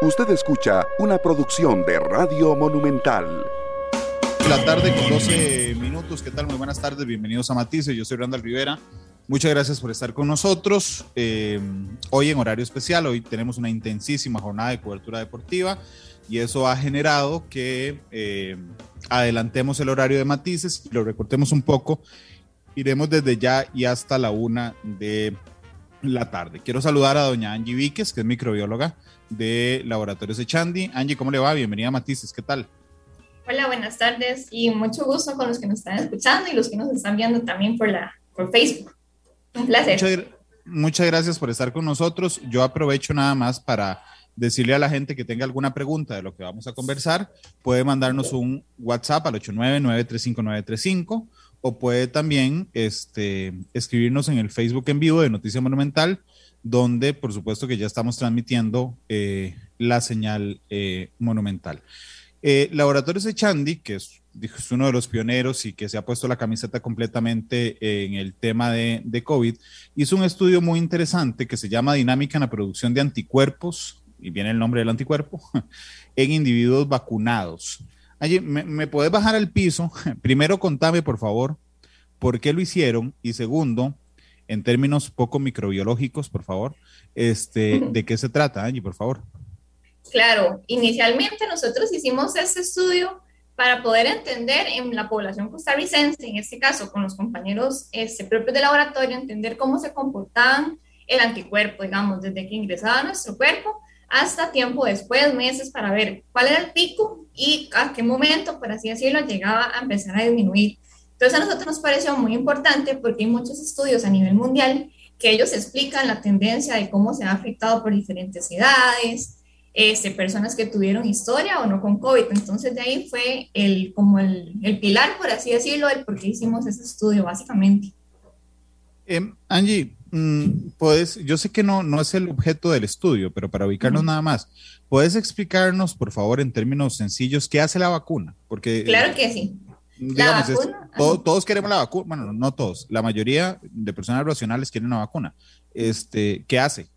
Usted escucha una producción de Radio Monumental. La tarde con 12 minutos. ¿Qué tal? Muy buenas tardes. Bienvenidos a Matices. Yo soy Randall Rivera. Muchas gracias por estar con nosotros. Eh, hoy en horario especial, hoy tenemos una intensísima jornada de cobertura deportiva y eso ha generado que eh, adelantemos el horario de matices y lo recortemos un poco. Iremos desde ya y hasta la una de la tarde. Quiero saludar a doña Angie Víquez, que es microbióloga de Laboratorios Echandi. Angie, ¿cómo le va? Bienvenida a Matices, ¿qué tal? Hola, buenas tardes y mucho gusto con los que nos están escuchando y los que nos están viendo también por, la, por Facebook. Un placer. Muchas, gracias por estar con nosotros. Yo aprovecho nada más para decirle a la gente que tenga alguna pregunta de lo que vamos a conversar, puede mandarnos un WhatsApp al 899-35935 o puede también este, escribirnos en el Facebook en vivo de Noticia Monumental donde por supuesto que ya estamos transmitiendo eh, la señal eh, monumental. Eh, Laboratorios Echandi, que es, uno de los pioneros y que se ha puesto la camiseta completamente en el tema de, COVID, hizo un estudio muy interesante que se llama Dinámica en la producción de anticuerpos, y viene el nombre del anticuerpo, en individuos vacunados. Allí, ¿me, ¿me bajar al piso? Primero, contame, por favor, por qué lo hicieron y segundo, en términos poco microbiológicos, por favor, este, ¿de qué se trata, Angie, por favor? Claro, inicialmente nosotros hicimos este estudio para poder entender en la población costarricense, en este caso con los compañeros este, propios de laboratorio, entender cómo se comportaban el anticuerpo, digamos, desde que ingresaba a nuestro cuerpo hasta tiempo después, meses, para ver cuál era el pico y a qué momento, por así decirlo, llegaba a empezar a disminuir. Entonces a nosotros nos pareció muy importante porque hay muchos estudios a nivel mundial que ellos explican la tendencia de cómo se ha afectado por diferentes edades, este, personas que tuvieron historia o no con COVID. Entonces de ahí fue el, como el, el pilar, por así decirlo, del por qué hicimos ese estudio básicamente. Eh, Angie, mm, puedes, yo sé que no, no es el objeto del estudio, pero para ubicarnos uh -huh. nada más, ¿puedes explicarnos, por favor, en términos sencillos, qué hace la vacuna? Porque, claro que sí digamos, es, todo, todos queremos la vacuna, bueno, no todos, la mayoría de personas racionales quieren una vacuna. Este, ¿Qué hace?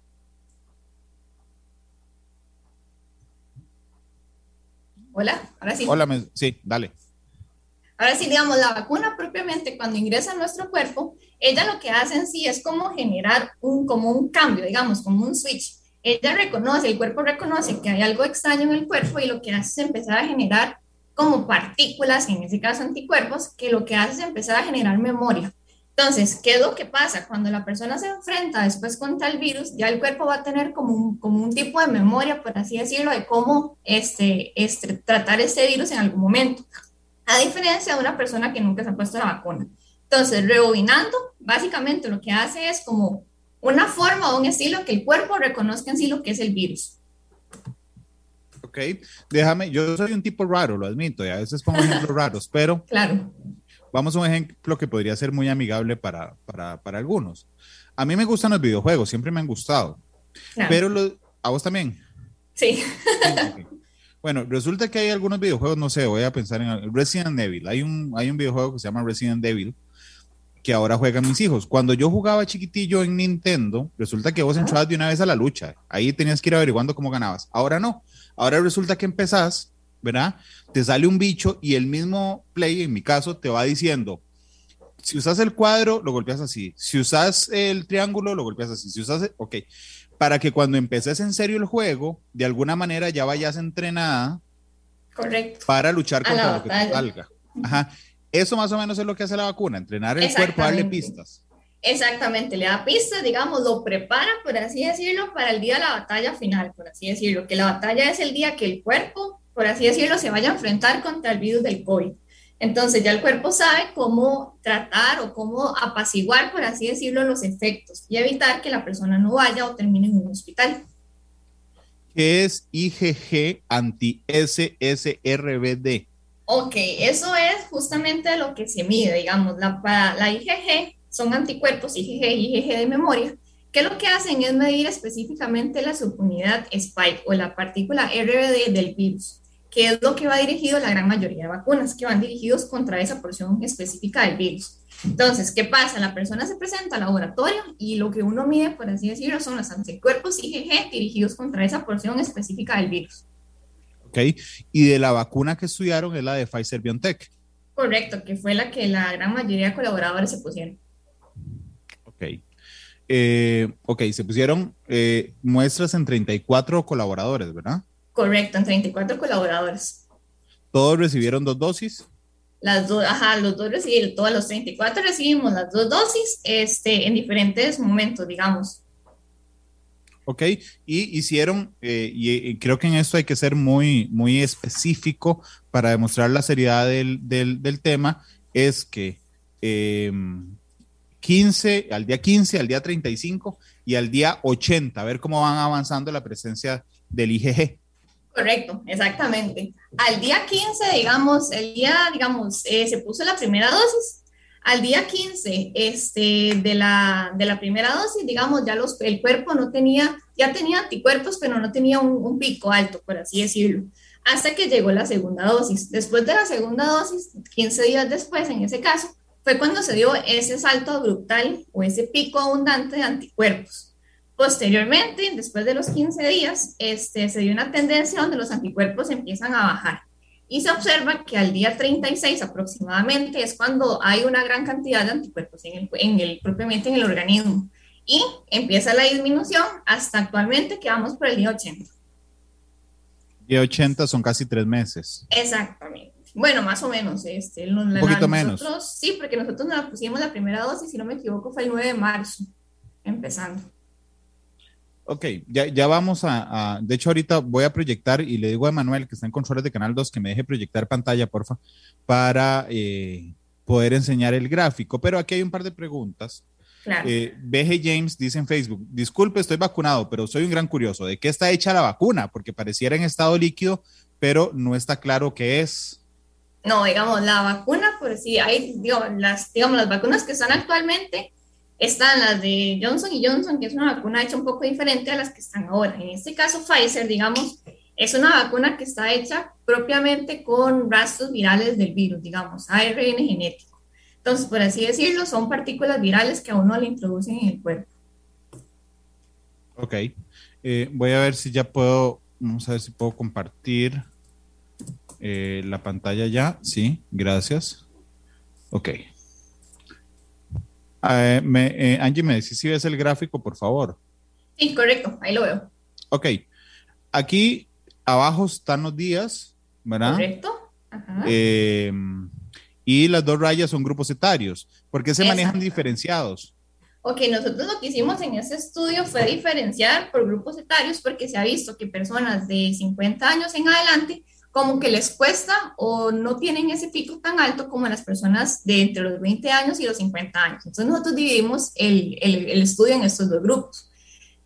Hola, ahora sí. Hola, me, sí, dale. Ahora sí, digamos, la vacuna propiamente cuando ingresa a nuestro cuerpo, ella lo que hace en sí es como generar un, como un cambio, digamos, como un switch. Ella reconoce, el cuerpo reconoce que hay algo extraño en el cuerpo y lo que hace es empezar a generar como partículas, en ese caso anticuerpos, que lo que hace es empezar a generar memoria. Entonces, ¿qué es lo que pasa? Cuando la persona se enfrenta después contra el virus, ya el cuerpo va a tener como un, como un tipo de memoria, por así decirlo, de cómo este, este, tratar este virus en algún momento, a diferencia de una persona que nunca se ha puesto la vacuna. Entonces, rebobinando, básicamente lo que hace es como una forma o un estilo que el cuerpo reconozca en sí lo que es el virus ok, déjame, yo soy un tipo raro, lo admito, y a veces pongo ejemplos raros, pero claro. vamos a un ejemplo que podría ser muy amigable para, para, para algunos. A mí me gustan los videojuegos, siempre me han gustado, claro. pero lo, a vos también. Sí. okay. Bueno, resulta que hay algunos videojuegos, no sé, voy a pensar en Resident Evil. Hay un, hay un videojuego que se llama Resident Evil que ahora juegan mis hijos. Cuando yo jugaba chiquitillo en Nintendo, resulta que vos entrabas de una vez a la lucha. Ahí tenías que ir averiguando cómo ganabas. Ahora no. Ahora resulta que empezás, ¿verdad? Te sale un bicho y el mismo play, en mi caso, te va diciendo, si usas el cuadro, lo golpeas así. Si usas el triángulo, lo golpeas así. Si usas, ok. Para que cuando empeces en serio el juego, de alguna manera ya vayas entrenada. Correcto. Para luchar contra lo que te salga. Ajá. Eso más o menos es lo que hace la vacuna, entrenar el cuerpo, darle pistas. Exactamente, le da pistas, digamos, lo prepara, por así decirlo, para el día de la batalla final, por así decirlo, que la batalla es el día que el cuerpo, por así decirlo, se vaya a enfrentar contra el virus del COVID. Entonces ya el cuerpo sabe cómo tratar o cómo apaciguar, por así decirlo, los efectos y evitar que la persona no vaya o termine en un hospital. ¿Qué es IgG anti-SSRBD? Ok, eso es justamente lo que se mide, digamos, la, para la IgG son anticuerpos IgG y IgG de memoria, que lo que hacen es medir específicamente la subunidad spike o la partícula RBD del virus. que es lo que va dirigido la gran mayoría de vacunas, que van dirigidos contra esa porción específica del virus. Entonces, ¿qué pasa? La persona se presenta al laboratorio y lo que uno mide, por así decirlo, son los anticuerpos IgG dirigidos contra esa porción específica del virus. Ok, y de la vacuna que estudiaron es la de Pfizer BioNTech. Correcto, que fue la que la gran mayoría de colaboradores se pusieron. Ok. Eh, ok, se pusieron eh, muestras en 34 colaboradores, ¿verdad? Correcto, en 34 colaboradores. ¿Todos recibieron dos dosis? Las dos, ajá, los dos recibieron, todos los 34 recibimos las dos dosis este, en diferentes momentos, digamos. Ok, y hicieron, eh, y, creo que en esto hay que ser muy, muy específico para demostrar la seriedad del, del, del tema, es que 15, em, al día 15, al día 35 y al día 80, a ver cómo van avanzando la presencia del IgG. Correcto, exactamente. Al día 15, digamos, el día, digamos, eh, se puso la primera dosis. Al día 15 este, de, la, de la primera dosis, digamos, ya los, el cuerpo no tenía, ya tenía anticuerpos, pero no tenía un, un pico alto, por así decirlo, hasta que llegó la segunda dosis. Después de la segunda dosis, 15 días después, en ese caso, fue cuando se dio ese salto brutal o ese pico abundante de anticuerpos. Posteriormente, después de los 15 días, este, se dio una tendencia donde los anticuerpos empiezan a bajar y se observa que al día 36 aproximadamente es cuando hay una gran cantidad de anticuerpos en el, en el, propiamente en el organismo y empieza la disminución hasta actualmente que vamos por el día 80. Día 80 son casi tres meses. Exactamente. Bueno, más o menos. Este, Un poquito menos. Sí, porque nosotros nos pusimos la primera dosis, si no me equivoco, fue el 9 de marzo, empezando. Ok, ya, ya vamos a, De hecho, ahorita voy a proyectar y le digo a Manuel, que está en controles de Canal 2, que me deje proyectar pantalla, porfa, para eh, poder enseñar el gráfico. Pero aquí hay un par de preguntas. Claro. Eh, BG James dice en Facebook, disculpe, estoy vacunado, pero soy un gran curioso. ¿De qué está hecha la vacuna? Porque pareciera en estado líquido, pero no está claro qué es. No, digamos, la vacuna, pues sí, hay, las, digamos, las vacunas que están actualmente están las de Johnson y Johnson, que es una vacuna hecha un poco diferente a las que están ahora. En este caso, Pfizer, digamos, es una vacuna que está hecha propiamente con rastros virales del virus, digamos, ARN genético. Entonces, por así decirlo, son partículas virales que a uno le introducen en el cuerpo. Ok. Eh, voy a ver si ya puedo, vamos a ver si puedo compartir eh, la pantalla ya. Sí, gracias. Ok. Eh, me, eh, Angie, me decís si ves el gráfico, por favor. Sí, correcto, ahí lo veo. Ok. Aquí abajo están los días, ¿verdad? Correcto. Y las dos rayas son grupos etarios. ¿Por qué se manejan diferenciados? Ok, nosotros lo que hicimos en ese estudio fue diferenciar por grupos etarios porque se ha visto que personas de 50 años en adelante como que les cuesta o no tienen ese pico tan alto como las personas de entre los 20 años y los 50 años. Entonces nosotros dividimos el, el, estudio en estos dos grupos.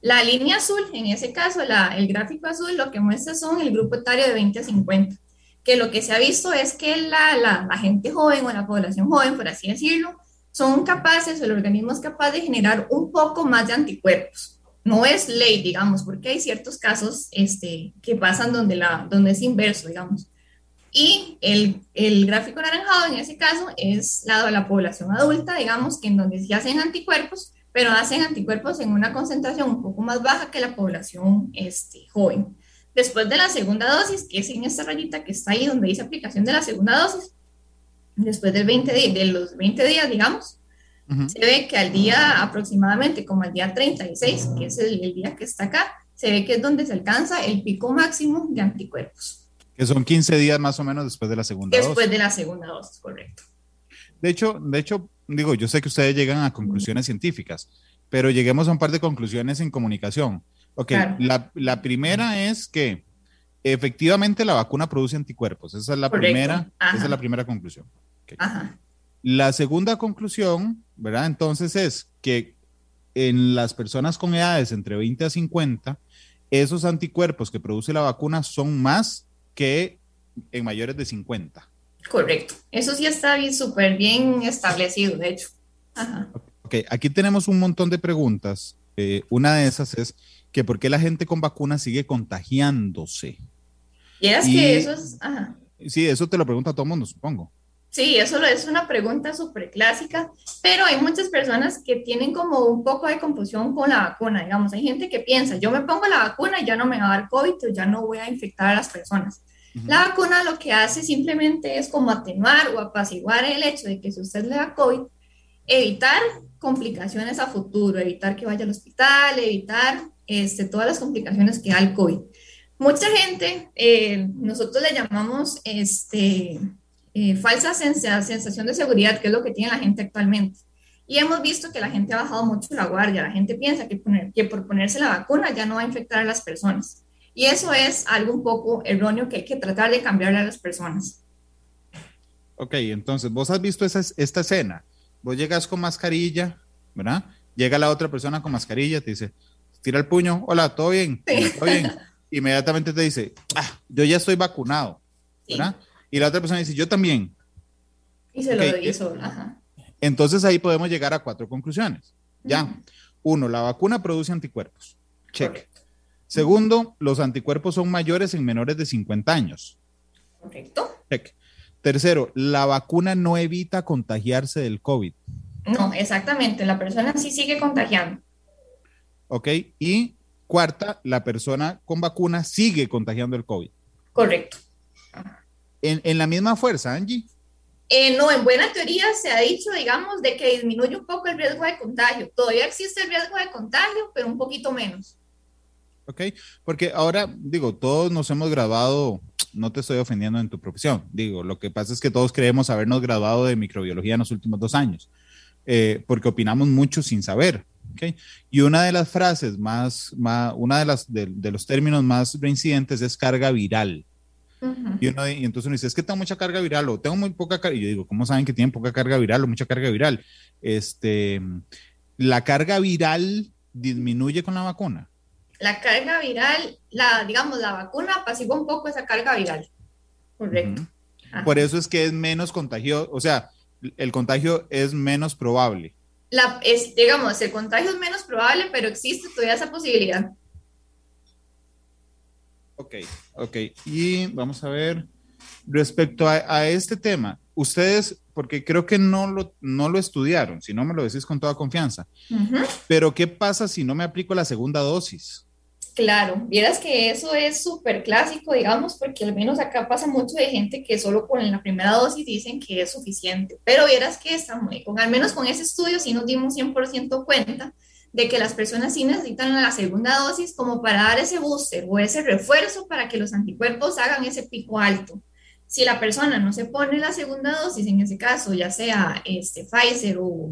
La línea azul, en ese caso, el gráfico azul, lo que muestra son el grupo etario de 20 a 50, que lo que se ha visto es que la, la, la gente joven o la población joven, por así decirlo, son capaces, el organismo es capaz de generar un poco más de anticuerpos no es ley, digamos, porque hay ciertos casos este, que pasan donde, la, donde es inverso, digamos. Y el, el gráfico naranjado en ese caso es la de la población adulta, digamos, que en donde se hacen anticuerpos, pero hacen anticuerpos en una concentración un poco más baja que la población este, joven. Después de la segunda dosis, que es en esta rayita que está ahí donde dice aplicación de la segunda dosis, después del 20 de, de los 20 días, digamos, se ve que al día aproximadamente, como al día 36, que es el, día que está acá, se ve que es donde se alcanza el pico máximo de anticuerpos. Que son 15 días más o menos después de la segunda dosis. Después de la segunda dosis, correcto. De hecho, de hecho, digo, yo sé que ustedes llegan a conclusiones científicas, pero lleguemos a un par de conclusiones en comunicación. Ok, la, la, primera es que efectivamente la vacuna produce anticuerpos. Esa es la primera, esa es la primera conclusión. Ajá. La segunda conclusión, ¿verdad? Entonces es que en las personas con edades entre 20 a 50, esos anticuerpos que produce la vacuna son más que en mayores de 50. Correcto. Eso sí está súper bien establecido, de hecho. Ajá. Ok, aquí tenemos un montón de preguntas. Eh, una de esas es que por qué la gente con vacuna sigue contagiándose. Y es que eso es... Ajá. Sí, eso te lo pregunta todo el mundo, supongo. Sí, eso es una pregunta súper clásica, pero hay muchas personas que tienen como un poco de confusión con la vacuna, digamos, hay gente que piensa, yo me pongo la vacuna y ya no me va a dar COVID o ya no voy a infectar a las personas. La vacuna lo que hace simplemente es como atenuar o apaciguar el hecho de que si usted le da COVID, evitar complicaciones a futuro, evitar que vaya al hospital, evitar este, todas las complicaciones que da el COVID. Mucha gente, eh, nosotros le llamamos este, eh, falsa sensación de seguridad, que es lo que tiene la gente actualmente. Y hemos visto que la gente ha bajado mucho la guardia, la gente piensa que, que por ponerse la vacuna ya no va a infectar a las personas. Y eso es algo un poco erróneo que hay que tratar de cambiarle a las personas. Ok, entonces vos has visto esa, esta escena. Vos llegas con mascarilla, ¿verdad? Llega la otra persona con mascarilla, te dice, tira el puño, hola, ¿todo bien? ¿Todo bien? Inmediatamente te dice, ah, yo ya estoy vacunado, ¿verdad? Y la otra persona dice, yo también. Y se lo hizo, ajá. Entonces ahí podemos llegar a cuatro conclusiones. Ya. Uno, la vacuna produce anticuerpos. Check. Segundo, los anticuerpos son mayores en menores de 50 años. Correcto. Check. Tercero, la vacuna no evita contagiarse del COVID. No, exactamente. La persona sí sigue contagiando. Ok. Y cuarta, la persona con vacuna sigue contagiando el COVID. Correcto. En, la misma fuerza, Angie. Eh, no, en buena teoría se ha dicho, digamos, de que disminuye un poco el riesgo de contagio. Todavía existe el riesgo de contagio, pero un poquito menos. Ok, porque ahora, digo, todos nos hemos graduado, no te estoy ofendiendo en tu profesión, digo, lo que pasa es que todos creemos habernos graduado de microbiología en los últimos dos años, eh, porque opinamos mucho sin saber. Okay. Y una de las frases más, más una de, las, de, los términos más reincidentes es carga viral. Y, uno, y, entonces uno dice, es que tengo mucha carga viral o tengo muy poca carga. Y yo digo, ¿cómo saben que tienen poca carga viral o mucha carga viral? Este, la carga viral disminuye con la vacuna la carga viral, la, digamos, la vacuna apacigua un poco esa carga viral. Correcto. Por eso es que es menos contagio, o sea, el contagio es menos probable. La, es, digamos, el contagio es menos probable, pero existe todavía esa posibilidad. Ok, ok. Y vamos a ver, respecto a, este tema, ustedes, porque creo que no lo, no lo estudiaron, si no me lo decís con toda confianza, pero ¿qué pasa si no me aplico la segunda dosis? Claro, vieras que eso es súper clásico, digamos, porque al menos acá pasa mucho de gente que solo con la primera dosis dicen que es suficiente, pero vieras que estamos, con, al menos con ese estudio sí nos dimos 100% cuenta de que las personas sí necesitan la segunda dosis como para dar ese booster o ese refuerzo para que los anticuerpos hagan ese pico alto. Si la persona no se pone la segunda dosis, en ese caso, ya sea este Pfizer o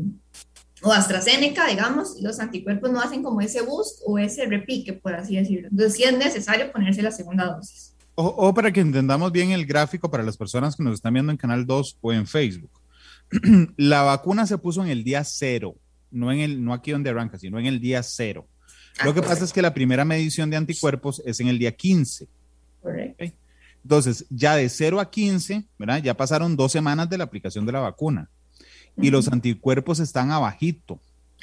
o AstraZeneca, digamos, los anticuerpos no hacen como ese boost o ese repique, por así decirlo. Entonces sí es necesario ponerse la segunda dosis. O, para que entendamos bien el gráfico para las personas que nos están viendo en Canal 2 o en Facebook. la vacuna se puso en el día cero, no, en el, no aquí donde arranca, sino en el día cero. Lo que ah, pasa es que la primera medición de anticuerpos es en el día 15. Correcto. Entonces, ya de 0 a 15, ¿verdad? Ya pasaron dos semanas de la aplicación de la vacuna y los anticuerpos están abajito.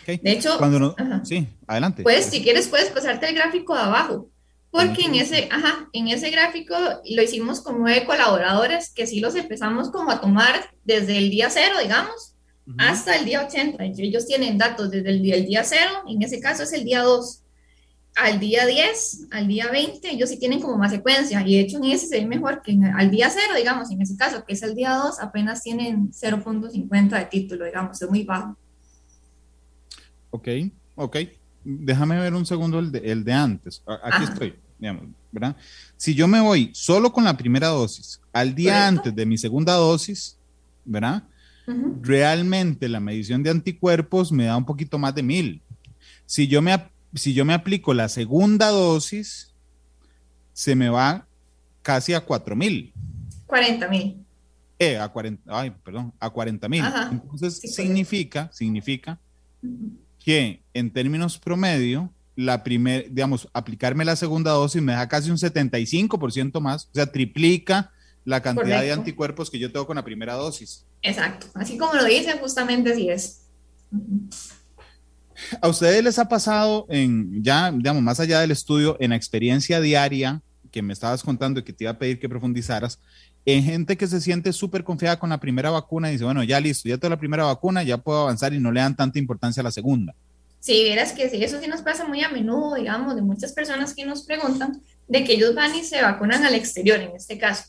De hecho, Cuando sí, adelante. Pues, si quieres, puedes pasarte el gráfico de abajo, porque en ese, ajá, en ese gráfico lo hicimos con nueve colaboradores que sí los empezamos como a tomar desde el día cero, digamos, hasta el día 80. Ellos tienen datos desde el día, el día cero, en ese caso es el día 2 al día 10, al día 20, ellos sí tienen como más secuencia y de hecho en ese se ve mejor que al día 0, digamos, en ese caso, que es el día 2, apenas tienen 0.50 de título, digamos, es muy bajo. Ok, ok. Déjame ver un segundo el de, el de antes. Aquí estoy, digamos, ¿verdad? Si yo me voy solo con la primera dosis al día antes de mi segunda dosis, ¿verdad? Realmente la medición de anticuerpos me da un poquito más de mil. Si yo me si yo me aplico la segunda dosis, se me va casi a 4 mil. 40 mil. Eh, a 40, ay, perdón, a 40 mil. Entonces, significa, significa que en términos promedio, la primera, digamos, aplicarme la segunda dosis me da casi un 75% más, o sea, triplica la cantidad de anticuerpos que yo tengo con la primera dosis. Exacto, así como lo dice, justamente así es. ¿A ustedes les ha pasado en, ya, digamos, más allá del estudio, en la experiencia diaria, que me estabas contando y que te iba a pedir que profundizaras, en gente que se siente súper confiada con la primera vacuna y dice, bueno, ya listo, ya tengo la primera vacuna, ya puedo avanzar y no le dan tanta importancia a la segunda. Sí, verás que sí, eso sí nos pasa muy a menudo, digamos, de muchas personas que nos preguntan de que ellos van y se vacunan al exterior, en este caso,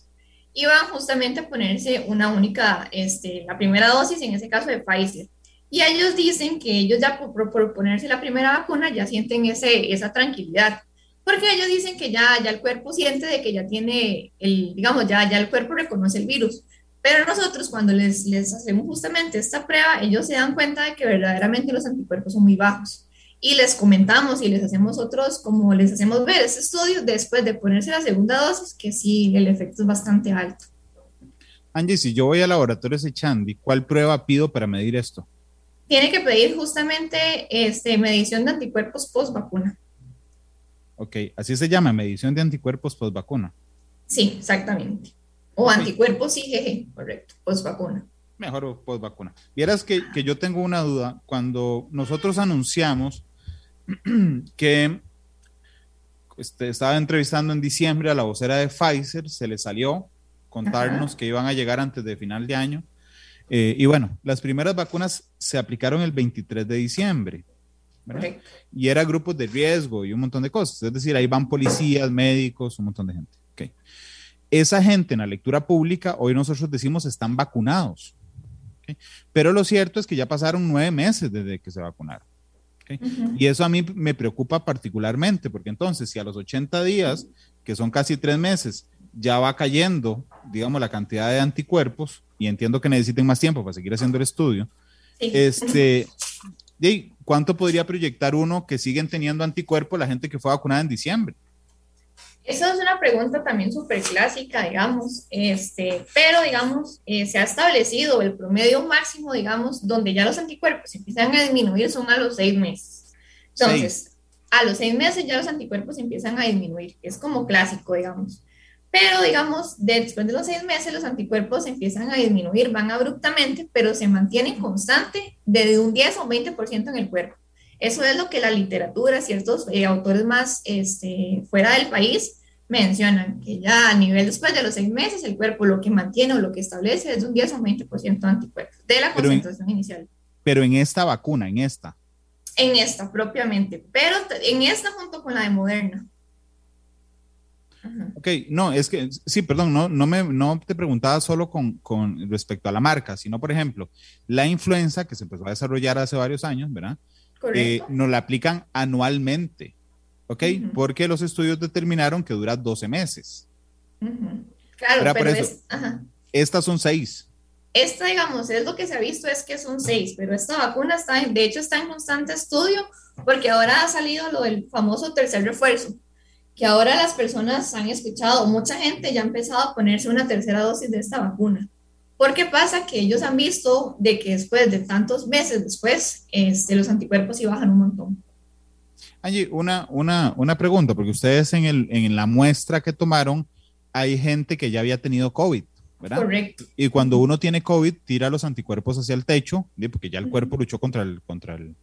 y van justamente a ponerse una única, este, la primera dosis, en ese caso de Pfizer. Y ellos dicen que ellos ya por, por ponerse la primera vacuna ya sienten ese, esa tranquilidad porque ellos dicen que ya, ya el cuerpo siente de que ya tiene, el, digamos, ya, ya el cuerpo reconoce el virus. Pero nosotros cuando les, les hacemos justamente esta prueba, ellos se dan cuenta de que verdaderamente los anticuerpos son muy bajos. Y les comentamos y les hacemos otros, como les hacemos ver ese estudio después de ponerse la segunda dosis, que sí, el efecto es bastante alto. Angie, si yo voy al laboratorio Sechandi, ¿cuál prueba pido para medir esto? Tiene que pedir justamente este, medición de anticuerpos post vacuna. Ok, así se llama, medición de anticuerpos post vacuna. Sí, exactamente. O anticuerpos IgG, correcto, post vacuna. Mejor post vacuna. Vieras que, que yo tengo una duda. Cuando nosotros anunciamos que este, estaba entrevistando en diciembre a la vocera de Pfizer, se le salió contarnos que iban a llegar antes de final de año. Eh, y bueno, las primeras vacunas se aplicaron el 23 de diciembre. Y era grupos de riesgo y un montón de cosas. Es decir, ahí van policías, médicos, un montón de gente. Okay. Esa gente en la lectura pública, hoy nosotros decimos, están vacunados. Pero lo cierto es que ya pasaron nueve meses desde que se vacunaron. Y eso a mí me preocupa particularmente, porque entonces si a los 80 días, que son casi tres meses, ya va cayendo, digamos, la cantidad de anticuerpos, y entiendo que necesiten más tiempo para seguir haciendo el estudio, este, ¿cuánto podría proyectar uno que siguen teniendo anticuerpos la gente que fue vacunada en diciembre? Esa es una pregunta también súper clásica, digamos, este, pero digamos, eh, se ha establecido el promedio máximo, digamos, donde ya los anticuerpos empiezan a disminuir son a los seis meses. Entonces, a los seis meses ya los anticuerpos empiezan a disminuir, es como clásico, digamos. Pero, digamos, después de los seis meses, los anticuerpos empiezan a disminuir, van abruptamente, pero se mantienen constante desde un 10 o 20% en el cuerpo. Eso es lo que la literatura, ciertos eh, autores más este, fuera del país mencionan, que ya a nivel después de los seis meses, el cuerpo lo que mantiene o lo que establece es un 10 o 20% de anticuerpos de la concentración inicial. Pero en esta vacuna, en esta. En esta propiamente, pero en esta junto con la de Moderna. Ok, no, es que, sí, perdón, no, no, me, no te preguntaba solo con, con, respecto a la marca, sino, por ejemplo, la influenza que se empezó a desarrollar hace varios años, ¿verdad? Eh, nos la aplican anualmente, ¿ok? Porque los estudios determinaron que dura 12 meses. Claro, pero es, estas son seis. Esta, digamos, es lo que se ha visto, es que son seis, pero esta vacuna está, de hecho, está en constante estudio porque ahora ha salido lo del famoso tercer refuerzo que ahora las personas han escuchado, mucha gente ya ha empezado a ponerse una tercera dosis de esta vacuna. Porque pasa que ellos han visto de que después de tantos meses después, este, los anticuerpos sí bajan un montón. Angie, una, una, una pregunta, porque ustedes en, el, en la muestra que tomaron, hay gente que ya había tenido COVID, ¿verdad? Correcto. Y cuando uno tiene COVID, tira los anticuerpos hacia el techo, porque ya el cuerpo luchó contra el, contra el,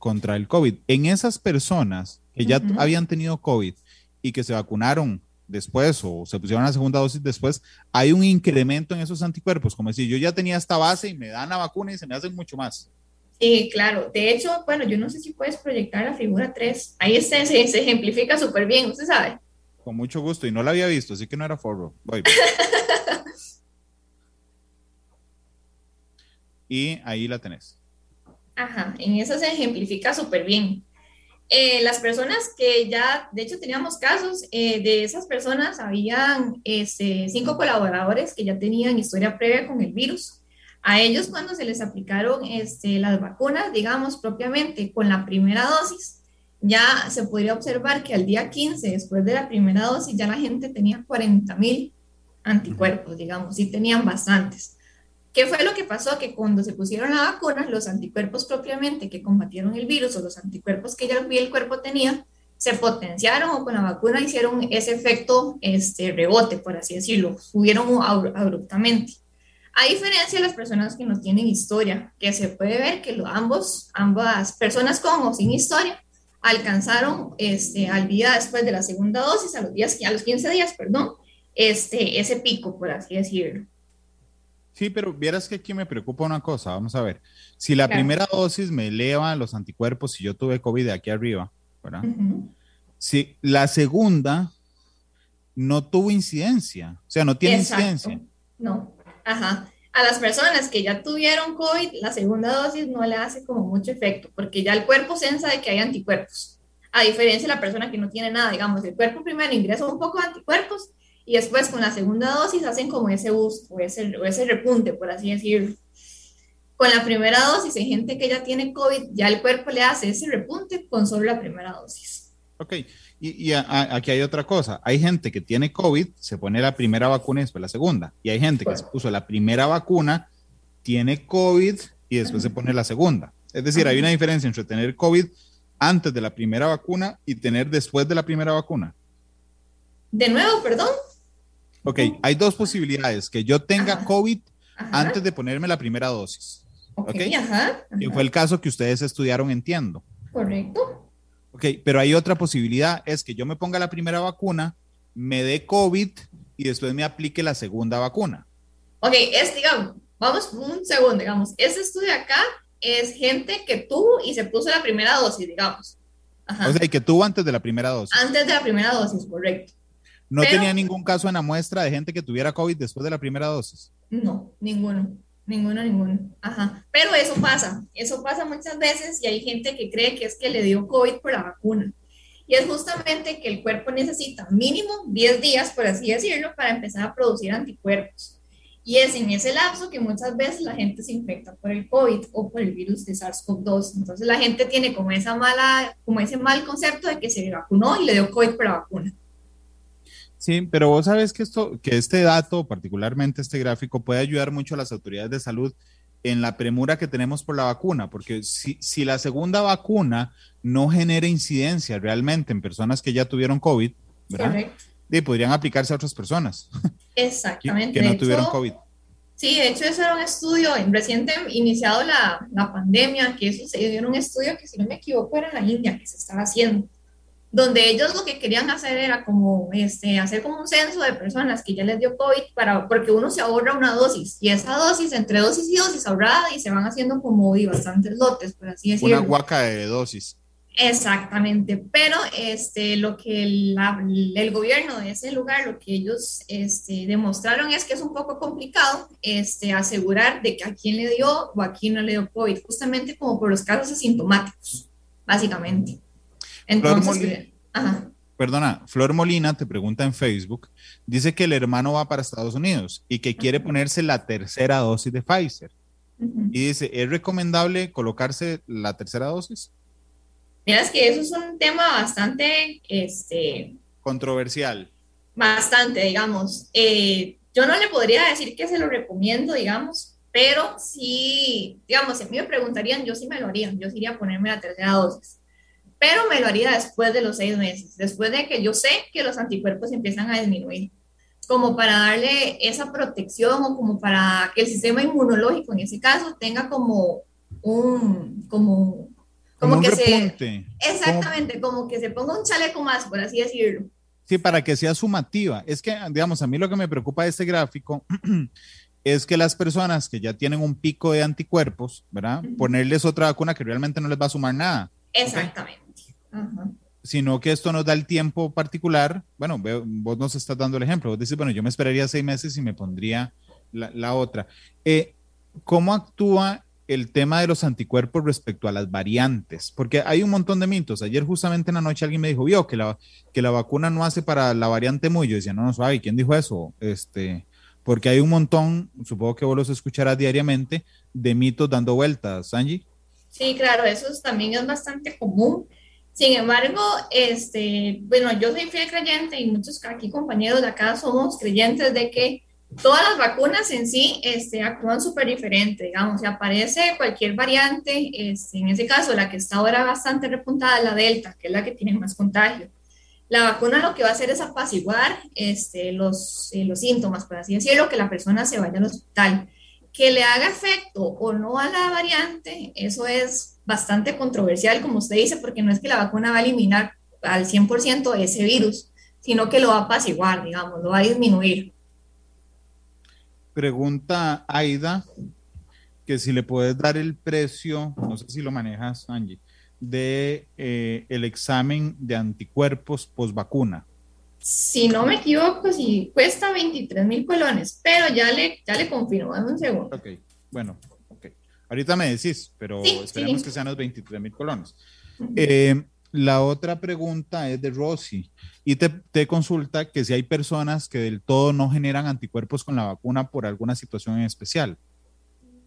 contra el COVID. En esas personas que ya habían tenido COVID, y que se vacunaron después o se pusieron la segunda dosis después, hay un incremento en esos anticuerpos, como decir, yo ya tenía esta base y me dan la vacuna y se me hacen mucho más. Sí, claro. De hecho, bueno, yo no sé si puedes proyectar la figura 3. Ahí se, se, ejemplifica súper bien, usted sabe. Con mucho gusto, y no la había visto, así que no era forro. Voy. y ahí la tenés. Ajá, en eso se ejemplifica súper bien. Eh, las personas que ya, de hecho teníamos casos, eh, de esas personas habían este, cinco colaboradores que ya tenían historia previa con el virus. A ellos cuando se les aplicaron este, las vacunas, digamos propiamente con la primera dosis, ya se podría observar que al día 15, después de la primera dosis, ya la gente tenía 40 mil anticuerpos, digamos, y tenían bastantes. ¿Qué fue lo que pasó? Que cuando se pusieron la vacuna, los anticuerpos propiamente que combatieron el virus o los anticuerpos que ya el cuerpo tenía, se potenciaron o con la vacuna hicieron ese efecto este, rebote, por así decirlo, subieron abruptamente. A diferencia de las personas que no tienen historia, que se puede ver que ambos, ambas personas con o sin historia, alcanzaron este, al día después de la segunda dosis, a los, días, a los 15 días, perdón, este, ese pico, por así decirlo. Sí, pero vieras que aquí me preocupa una cosa, vamos a ver. Si la primera dosis me eleva los anticuerpos, si yo tuve COVID de aquí arriba, ¿verdad? Si la segunda no tuvo incidencia, o sea, no tiene incidencia. No, ajá. A las personas que ya tuvieron COVID, la segunda dosis no le hace como mucho efecto, porque ya el cuerpo sensa de que hay anticuerpos. A diferencia de la persona que no tiene nada, digamos, el cuerpo primero ingresa un poco de anticuerpos y después con la segunda dosis hacen como ese boost o ese, ese repunte, por así decirlo. Con la primera dosis, hay gente que ya tiene COVID, ya el cuerpo le hace ese repunte con solo la primera dosis. Ok, y, aquí hay otra cosa. Hay gente que tiene COVID, se pone la primera vacuna y después la segunda. Y hay gente que se puso la primera vacuna, tiene COVID y después se pone la segunda. Es decir, hay una diferencia entre tener COVID antes de la primera vacuna y tener después de la primera vacuna. De nuevo, perdón. Ok, hay dos posibilidades, que yo tenga COVID antes de ponerme la primera dosis. Ok, Ajá, Y fue el caso que ustedes estudiaron, entiendo. Correcto. Ok, pero hay otra posibilidad, es que yo me ponga la primera vacuna, me dé COVID y después me aplique la segunda vacuna. Ok, es, digamos, vamos un segundo, digamos, ese estudio acá es gente que tuvo y se puso la primera dosis, digamos. Ajá. O sea, y que tuvo antes de la primera dosis. Antes de la primera dosis, correcto. ¿No tenía ningún caso en la muestra de gente que tuviera COVID después de la primera dosis? No, ninguno, ninguno, ninguno. Ajá. Pero eso pasa, eso pasa muchas veces y hay gente que cree que es que le dio COVID por la vacuna. Y es justamente que el cuerpo necesita mínimo 10 días, por así decirlo, para empezar a producir anticuerpos. Y es en ese lapso que muchas veces la gente se infecta por el COVID o por el virus de SARS-CoV-2. Entonces la gente tiene como, esa mala, como ese mal concepto de que se vacunó y le dio COVID por la vacuna. Sí, pero vos sabes que esto, que este dato, particularmente este gráfico, puede ayudar mucho a las autoridades de salud en la premura que tenemos por la vacuna, porque si, si la segunda vacuna no genera incidencia realmente en personas que ya tuvieron COVID, ¿verdad? Y podrían aplicarse a otras personas. Exactamente. que, no tuvieron COVID. Sí, de hecho, eso era un estudio, reciente iniciado la, la pandemia, que eso se dio en un estudio que, si no me equivoco, era en la India, que se estaba haciendo donde ellos lo que querían hacer era como este, hacer como un censo de personas que ya les dio COVID, para, porque uno se ahorra una dosis, y esa dosis, entre dosis y dosis ahorrada, y se van haciendo como y bastantes lotes, por así decirlo. Una guaca de dosis. Exactamente, pero este, lo que el gobierno de ese lugar, lo que ellos este, demostraron es que es un poco complicado este, asegurar de que a quién le dio o a quién no le dio COVID, justamente como por los casos asintomáticos, básicamente. Entonces, Perdona, Flor Molina te pregunta en Facebook, dice que el hermano va para Estados Unidos y que quiere ponerse la tercera dosis de Pfizer. Y dice, ¿es recomendable colocarse la tercera dosis? Mira, es que eso es un tema bastante, este... Controversial. Bastante, digamos. Eh, yo no le podría decir que se lo recomiendo, digamos, pero sí, digamos, si a mí me preguntarían, yo sí me lo haría, yo sí iría a ponerme la tercera dosis pero me lo haría después de los seis meses, después de que yo sé que los anticuerpos empiezan a disminuir, como para darle esa protección o como para que el sistema inmunológico en ese caso tenga como un, como, como, que se, exactamente, como, que se ponga un chaleco más, por así decirlo. Sí, para que sea sumativa. Es que, digamos, a mí lo que me preocupa de este gráfico es que las personas que ya tienen un pico de anticuerpos, ¿verdad? Ponerles otra vacuna que realmente no les va a sumar nada. Exactamente sino que esto nos da el tiempo particular. Bueno, vos nos estás dando el ejemplo. Vos dices, bueno, yo me esperaría seis meses y me pondría la, otra. Eh, ¿Cómo actúa el tema de los anticuerpos respecto a las variantes? Porque hay un montón de mitos. Ayer justamente en la noche alguien me dijo, vio que la, que la vacuna no hace para la variante muy. Yo decía, no, no suave, ¿quién dijo eso? Este, porque hay un montón, supongo que vos los escucharás diariamente, de mitos dando vueltas, Angie. Sí, claro, eso también es bastante común. Sin embargo, este, bueno, yo soy fiel creyente y muchos aquí compañeros de acá somos creyentes de que todas las vacunas en sí este, actúan súper diferente, digamos, si aparece cualquier variante, este, en ese caso la que está ahora bastante repuntada la Delta, que es la que tiene más contagio. La vacuna lo que va a hacer es apaciguar este, los, eh, los síntomas, por así decirlo, que la persona se vaya al hospital Que le haga efecto o no a la variante, eso es bastante controversial, como usted dice, porque no es que la vacuna va a eliminar al 100% ese virus, sino que lo va a apaciguar, digamos, lo va a disminuir. Pregunta Aida, que si le puedes dar el precio, no sé si lo manejas, Angie, de eh, el examen de anticuerpos post vacuna. Si no me equivoco, si cuesta 23 mil colones, pero ya le, ya le confirmo, dame un segundo. Ok, bueno, ok. Ahorita me decís, pero esperemos que sean los 23 mil colones. Eh, la otra pregunta es de Rosy y te, te, consulta que si hay personas que del todo no generan anticuerpos con la vacuna por alguna situación en especial.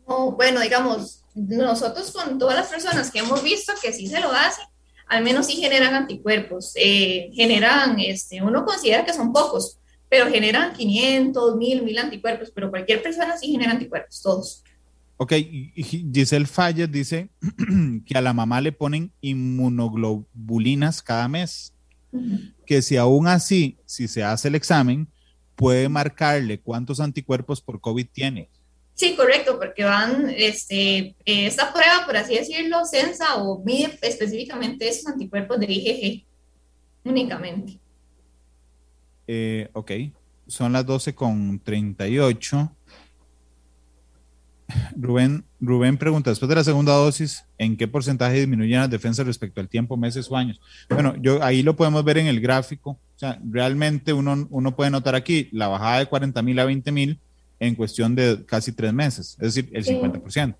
No, bueno, digamos, nosotros con todas las personas que hemos visto que sí se lo hacen, al menos sí generan anticuerpos. Eh, generan, este, uno considera que son pocos, pero generan 500, 1000, 1000 anticuerpos, pero cualquier persona sí genera anticuerpos, todos. Ok, Giselle Falles dice que a la mamá le ponen inmunoglobulinas cada mes, que si aún así, si se hace el examen, puede marcarle cuántos anticuerpos por COVID tiene. Sí, correcto, porque van, este, esta prueba, por así decirlo, sensa o mide específicamente esos anticuerpos de IgG únicamente. Eh, ok, son las 12 con 38. Rubén, Rubén pregunta, después de la segunda dosis, ¿en qué porcentaje disminuyen las defensas respecto al tiempo, meses o años? Bueno, yo ahí lo podemos ver en el gráfico. O sea, realmente uno, uno puede notar aquí la bajada de 40 mil a 20 mil en cuestión de casi tres meses, es decir, el 50%.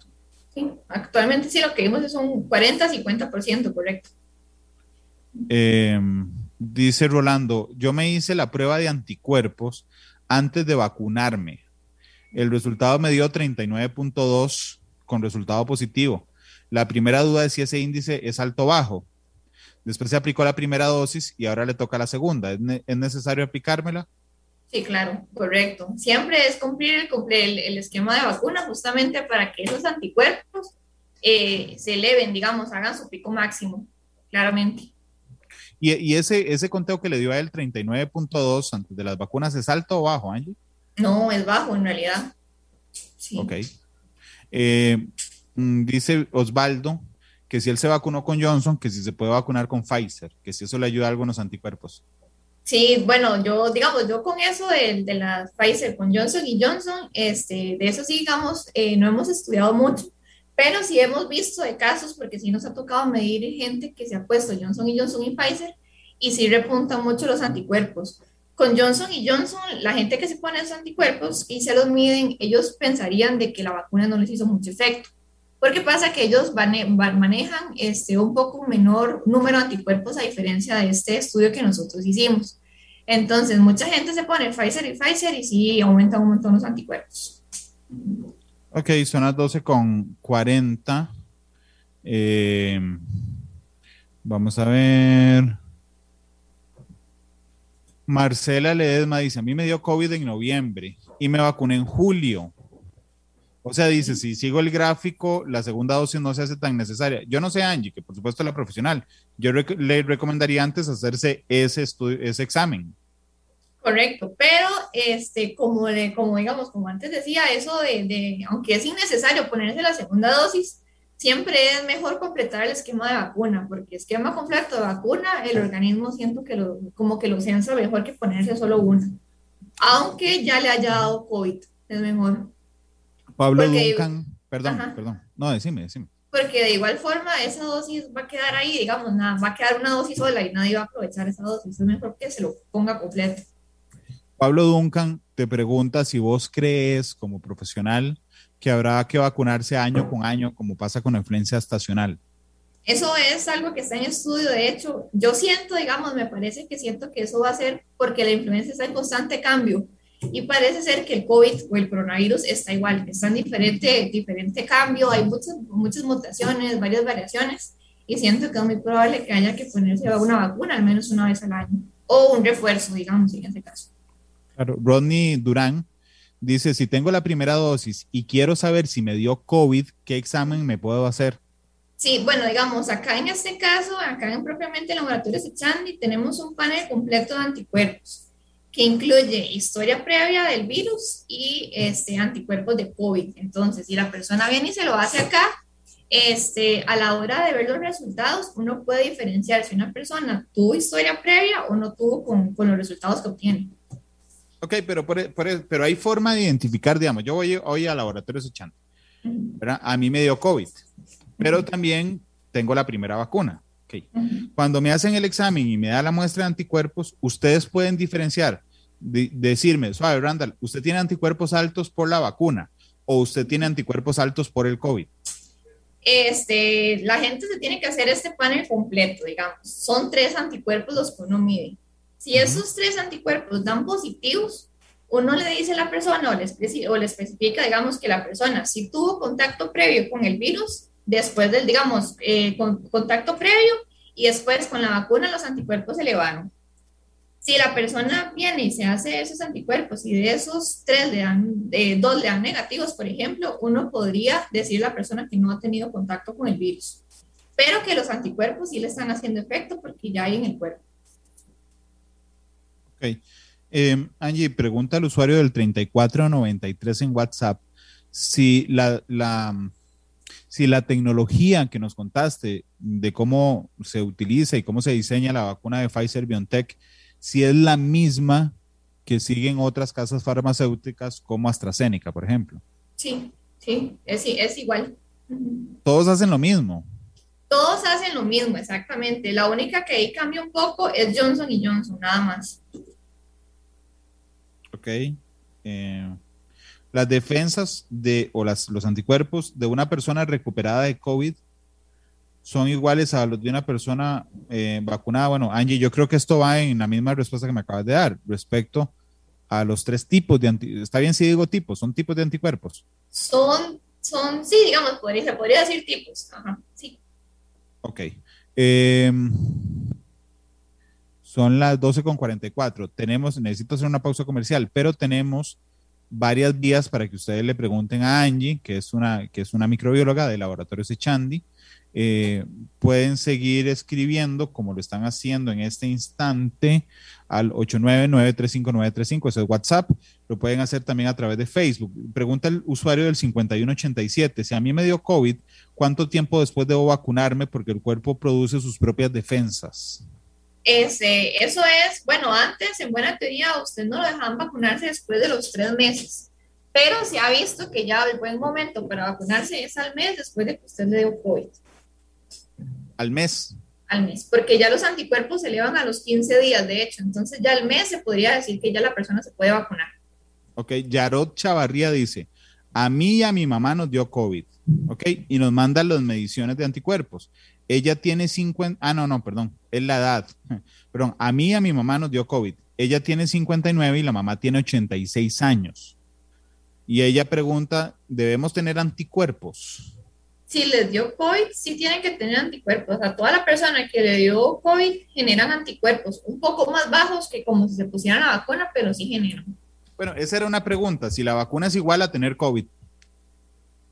Sí, actualmente sí lo que vimos es un 40-50%, correcto. Em, dice Rolando, yo me hice la prueba de anticuerpos antes de vacunarme el resultado me dio 39.2 con resultado positivo. La primera duda es si ese índice es alto o bajo. Después se aplicó la primera dosis y ahora le toca la segunda. ¿Es, necesario aplicármela? Sí, claro, correcto. Siempre es cumplir el, el, esquema de vacuna justamente para que esos anticuerpos eh, se eleven, digamos, hagan su pico máximo, claramente. ¿Y, y ese, ese conteo que le dio a él, 39.2 antes de las vacunas, es alto o bajo, Angie? No, es bajo en realidad. Sí. Ok. Eh, mm, dice Osvaldo que si él se vacunó con Johnson, que si se puede vacunar con Pfizer, que si eso le ayuda a algunos anticuerpos. Sí, bueno, yo, digamos, yo con eso de, de la Pfizer con Johnson y Johnson, este, de eso sí, digamos, eh, no hemos estudiado mucho, pero sí hemos visto de casos, porque sí nos ha tocado medir gente que se ha puesto Johnson y Johnson y Pfizer, y sí repuntan mucho los anticuerpos. Con Johnson y Johnson, la gente que se pone esos anticuerpos y se los miden, ellos pensarían de que la vacuna no les hizo mucho efecto. Porque pasa que ellos manejan este, un poco menor número de anticuerpos a diferencia de este estudio que nosotros hicimos. Entonces, mucha gente se pone Pfizer y Pfizer y sí aumentan un montón los anticuerpos. Ok, son las 12 con 40. Eh, vamos a ver. Marcela Ledesma dice, a mí me dio COVID en noviembre y me vacuné en julio. O sea, dice, si sigo el gráfico, la segunda dosis no se hace tan necesaria. Yo no sé, Angie, que por supuesto es la profesional. Yo le recomendaría antes hacerse ese, ese examen. Correcto, pero este, como, como digamos, como antes decía, eso de, de, aunque es innecesario ponerse la segunda dosis, siempre es mejor completar el esquema de vacuna, porque esquema completo de vacuna, el organismo siento que lo, como que lo sensa mejor que ponerse solo una. Aunque ya le haya dado COVID, es mejor. Pablo Duncan, perdón, perdón. No, decime, decime. Porque de igual forma esa dosis va a quedar ahí, digamos, nada, va a quedar una dosis sola y nadie va a aprovechar esa dosis. Es mejor que se lo ponga completo. Pablo Duncan te pregunta si vos crees como profesional que habrá que vacunarse año con año, como pasa con la influencia estacional. Eso es algo que está en estudio. De hecho, yo siento, digamos, me parece que siento que eso va a ser porque la influencia está en constante cambio. Y parece ser que el COVID o el coronavirus está igual, está en diferente, diferente cambio, hay muchas, muchas mutaciones, varias variaciones, y siento que es muy probable que haya que ponerse una vacuna al menos una vez al año, o un refuerzo, digamos, en ese caso. Claro, Rodney Durán Dice, si tengo la primera dosis y quiero saber si me dio COVID, ¿qué examen me puedo hacer? Sí, bueno, digamos, acá en este caso, acá en propiamente el laboratorio Sechandi, tenemos un panel completo de anticuerpos. que incluye historia previa del virus y este, anticuerpos de COVID. Entonces, si la persona viene y se lo hace acá, este, a la hora de ver los resultados, uno puede diferenciar si una persona tuvo historia previa o no tuvo con los resultados que obtiene. Ok, pero, por, por, pero hay forma de identificar, digamos, yo voy hoy al laboratorio echando, ¿verdad? A mí me dio COVID, pero también tengo la primera vacuna. Okay. Cuando me hacen el examen y me da la muestra de anticuerpos, ustedes pueden diferenciar, de, decirme, suave, Randall, ¿usted tiene anticuerpos altos por la vacuna o usted tiene anticuerpos altos por el COVID? Este, la gente se tiene que hacer este panel completo, digamos. Son tres anticuerpos los que uno mide. Si esos tres anticuerpos dan positivos, uno le dice a la persona o le, o le especifica, digamos, que la persona si tuvo contacto previo con el virus, después del, digamos, eh, con, contacto previo y después con la vacuna los anticuerpos se elevaron. Si la persona viene y se hace esos anticuerpos y de esos tres le dan, de dos le dan negativos, por ejemplo, uno podría decir a la persona que no ha tenido contacto con el virus, pero que los anticuerpos sí le están haciendo efecto porque ya hay en el cuerpo. Ok. Eh, Angie, pregunta al usuario del 3493 en WhatsApp si la, la si la tecnología que nos contaste de cómo se utiliza y cómo se diseña la vacuna de Pfizer BioNTech, si es la misma que siguen otras casas farmacéuticas como AstraZeneca, por ejemplo. Sí, sí, es, es igual. Todos hacen lo mismo. Todos hacen lo mismo, exactamente. La única que ahí cambia un poco es Johnson y Johnson, nada más. Ok. Eh, las defensas de, o las, los anticuerpos de una persona recuperada de COVID son iguales a los de una persona eh, vacunada. Bueno, Angie, yo creo que esto va en la misma respuesta que me acabas de dar respecto a los tres tipos de anticuerpos. Está bien si digo tipos, son tipos de anticuerpos. Son, son, sí, digamos, podría, se podría decir tipos. Ajá, sí. Ok. Eh, son las 12.44. Tenemos, necesito hacer una pausa comercial, pero tenemos varias vías para que ustedes le pregunten a Angie, que es una, que es una microbióloga de Laboratorios Echandi. Eh, pueden seguir escribiendo como lo están haciendo en este instante al 899-35935, ese es WhatsApp. Lo pueden hacer también a través de Facebook. Pregunta el usuario del 5187, si a mí me dio COVID, ¿cuánto tiempo después debo vacunarme porque el cuerpo produce sus propias defensas? Ese, eso es, bueno, antes en buena teoría usted no lo dejaban vacunarse después de los tres meses, pero se ha visto que ya el buen momento para vacunarse es al mes después de que usted le dio COVID. ¿Al mes? Al mes, porque ya los anticuerpos se elevan a los 15 días, de hecho, entonces ya al mes se podría decir que ya la persona se puede vacunar. Ok, Yarot Chavarría dice, a mí y a mi mamá nos dio COVID, ok, y nos mandan las mediciones de anticuerpos. Ella tiene 50, ah, no, no, perdón, es la edad. Perdón, a mí y a mi mamá nos dio COVID. Ella tiene 59 y la mamá tiene 86 años. Y ella pregunta, ¿debemos tener anticuerpos? Si les dio COVID, sí tienen que tener anticuerpos. A toda la persona que le dio COVID generan anticuerpos, un poco más bajos que como si se pusieran la vacuna, pero sí generan. Bueno, esa era una pregunta, si la vacuna es igual a tener COVID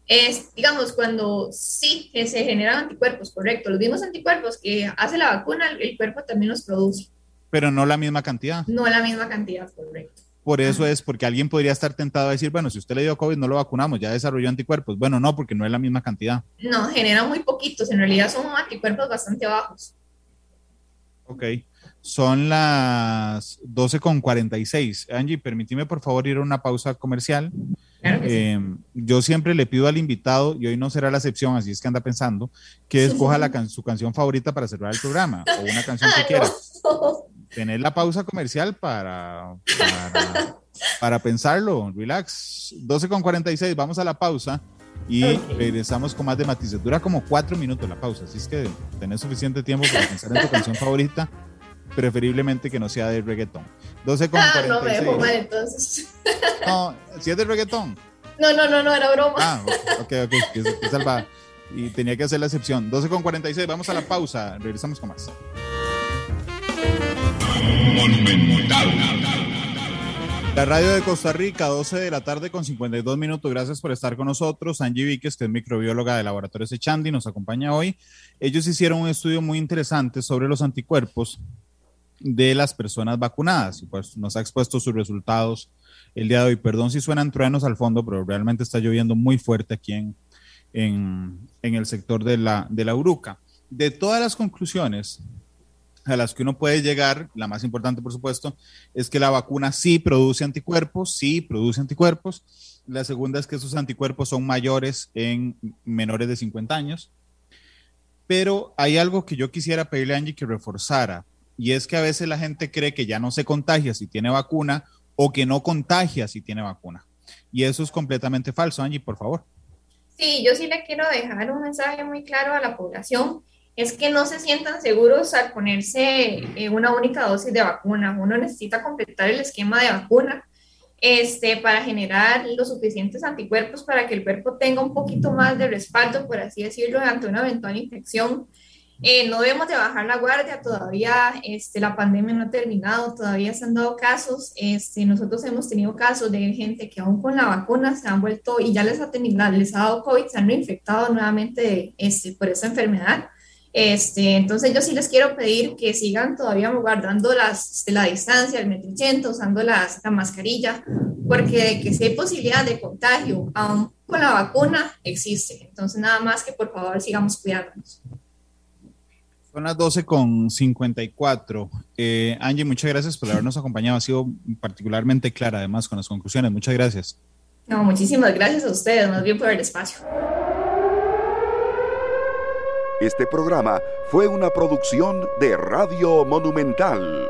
es, digamos, cuando sí que se generan anticuerpos, correcto. Los mismos anticuerpos que hace la vacuna, el cuerpo también los produce. Pero no la misma cantidad. No la misma cantidad, correcto. Por eso es, porque alguien podría estar tentado a decir, bueno, si usted le dio COVID, no lo vacunamos, ya desarrolló anticuerpos. Bueno, no, porque no es la misma cantidad. No, generan muy poquitos, en realidad son anticuerpos bastante bajos. Ok, son las 12.46. Angie, permíteme por favor ir a una pausa comercial. Eh, yo siempre le pido al invitado, y hoy no será la excepción, así es que anda pensando, que escoja la su canción favorita para cerrar el programa o una canción que ah, quiera. Tener la pausa comercial para, para, pensarlo, relax. 12 con 46, vamos a la pausa y regresamos con más de matices. Dura como cuatro minutos la pausa, así es que tenés suficiente tiempo para pensar en tu canción favorita preferiblemente que no sea de reggaetón. 12 con ah, no me dejo mal entonces. No, si es de reggaetón. No, no, no, no, era broma. Ah, ok, ok, que, que salva. Y tenía que hacer la excepción. 12 con 46, vamos a la pausa. Regresamos con más. La radio de Costa Rica, 12 de la tarde con 52 minutos. Gracias por estar con nosotros. Angie Víquez, que es microbióloga de Laboratorios Echandi, nos acompaña hoy. Ellos hicieron un estudio muy interesante sobre los anticuerpos de las personas vacunadas y pues nos ha expuesto sus resultados el día de hoy. Perdón si suenan truenos al fondo, pero realmente está lloviendo muy fuerte aquí en, en, el sector de la, de la Uruca. De todas las conclusiones a las que uno puede llegar, la más importante por supuesto, es que la vacuna sí produce anticuerpos, sí produce anticuerpos. La segunda es que esos anticuerpos son mayores en menores de 50 años. Pero hay algo que yo quisiera pedirle Angie que reforzara, y es que a veces la gente cree que ya no se contagia si tiene vacuna o que no contagia si tiene vacuna. Y eso es completamente falso. Angie, por favor. Sí, yo sí le quiero dejar un mensaje muy claro a la población es que no se sientan seguros al ponerse eh, una única dosis de vacuna. Uno necesita completar el esquema de vacuna este, para generar los suficientes anticuerpos para que el cuerpo tenga un poquito más de respaldo, por así decirlo, ante una eventual infección. Eh, no debemos de bajar la guardia, todavía este, la pandemia no ha terminado, todavía se han dado casos, este, nosotros hemos tenido casos de gente que aún con la vacuna se han vuelto y ya les ha, tenido, les ha dado COVID, se han infectado nuevamente este, por esa enfermedad. Este, entonces yo sí les quiero pedir que sigan todavía guardando las, la distancia, el metro ochenta, usando las, la mascarilla, porque de que si hay posibilidad de contagio, aún con la vacuna, existe. Entonces nada más que por favor sigamos cuidándonos. Son las 12 con 54. Eh, Angie, muchas gracias por habernos acompañado. Ha sido particularmente clara además con las conclusiones. Muchas gracias. No, muchísimas gracias a ustedes, más bien por el espacio. Este programa fue una producción de Radio Monumental.